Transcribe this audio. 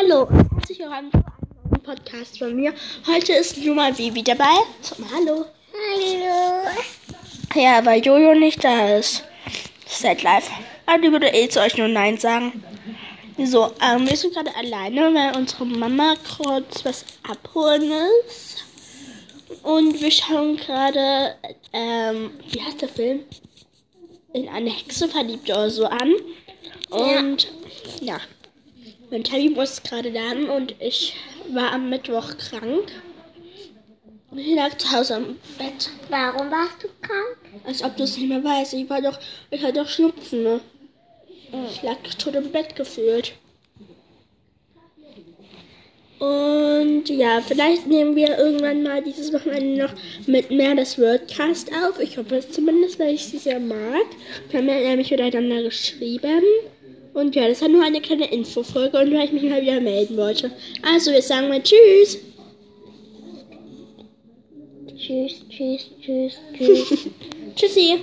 Hallo, herzlich willkommen zu einem neuen Podcast von mir. Heute ist Juma Baby dabei. Sag mal Hallo. Hallo. Ja, weil Jojo nicht da ist. Seid live. Aber die würde eh zu euch nur Nein sagen. So, ähm, wir sind gerade alleine, weil unsere Mama kurz was abholen ist. Und wir schauen gerade, ähm, wie heißt der Film? In eine Hexe verliebt oder so an. Und ja, mein Tabby muss gerade lernen und ich war am Mittwoch krank. Ich lag zu Hause am Bett. Warum warst du krank? Als ob du es nicht mehr weißt. Ich war doch, ich hatte doch Schnupfen, ne? Ich lag tot im Bett gefühlt. Und ja, vielleicht nehmen wir irgendwann mal dieses Wochenende noch mit mehr das Wordcast auf. Ich hoffe es zumindest, weil ich sie sehr mag. Wir haben ja nämlich miteinander geschrieben. Und ja, das war nur eine kleine Infofolge und weil ich mich mal wieder melden wollte. Also, wir sagen mal Tschüss. Tschüss, tschüss, tschüss, tschüss. Tschüssi.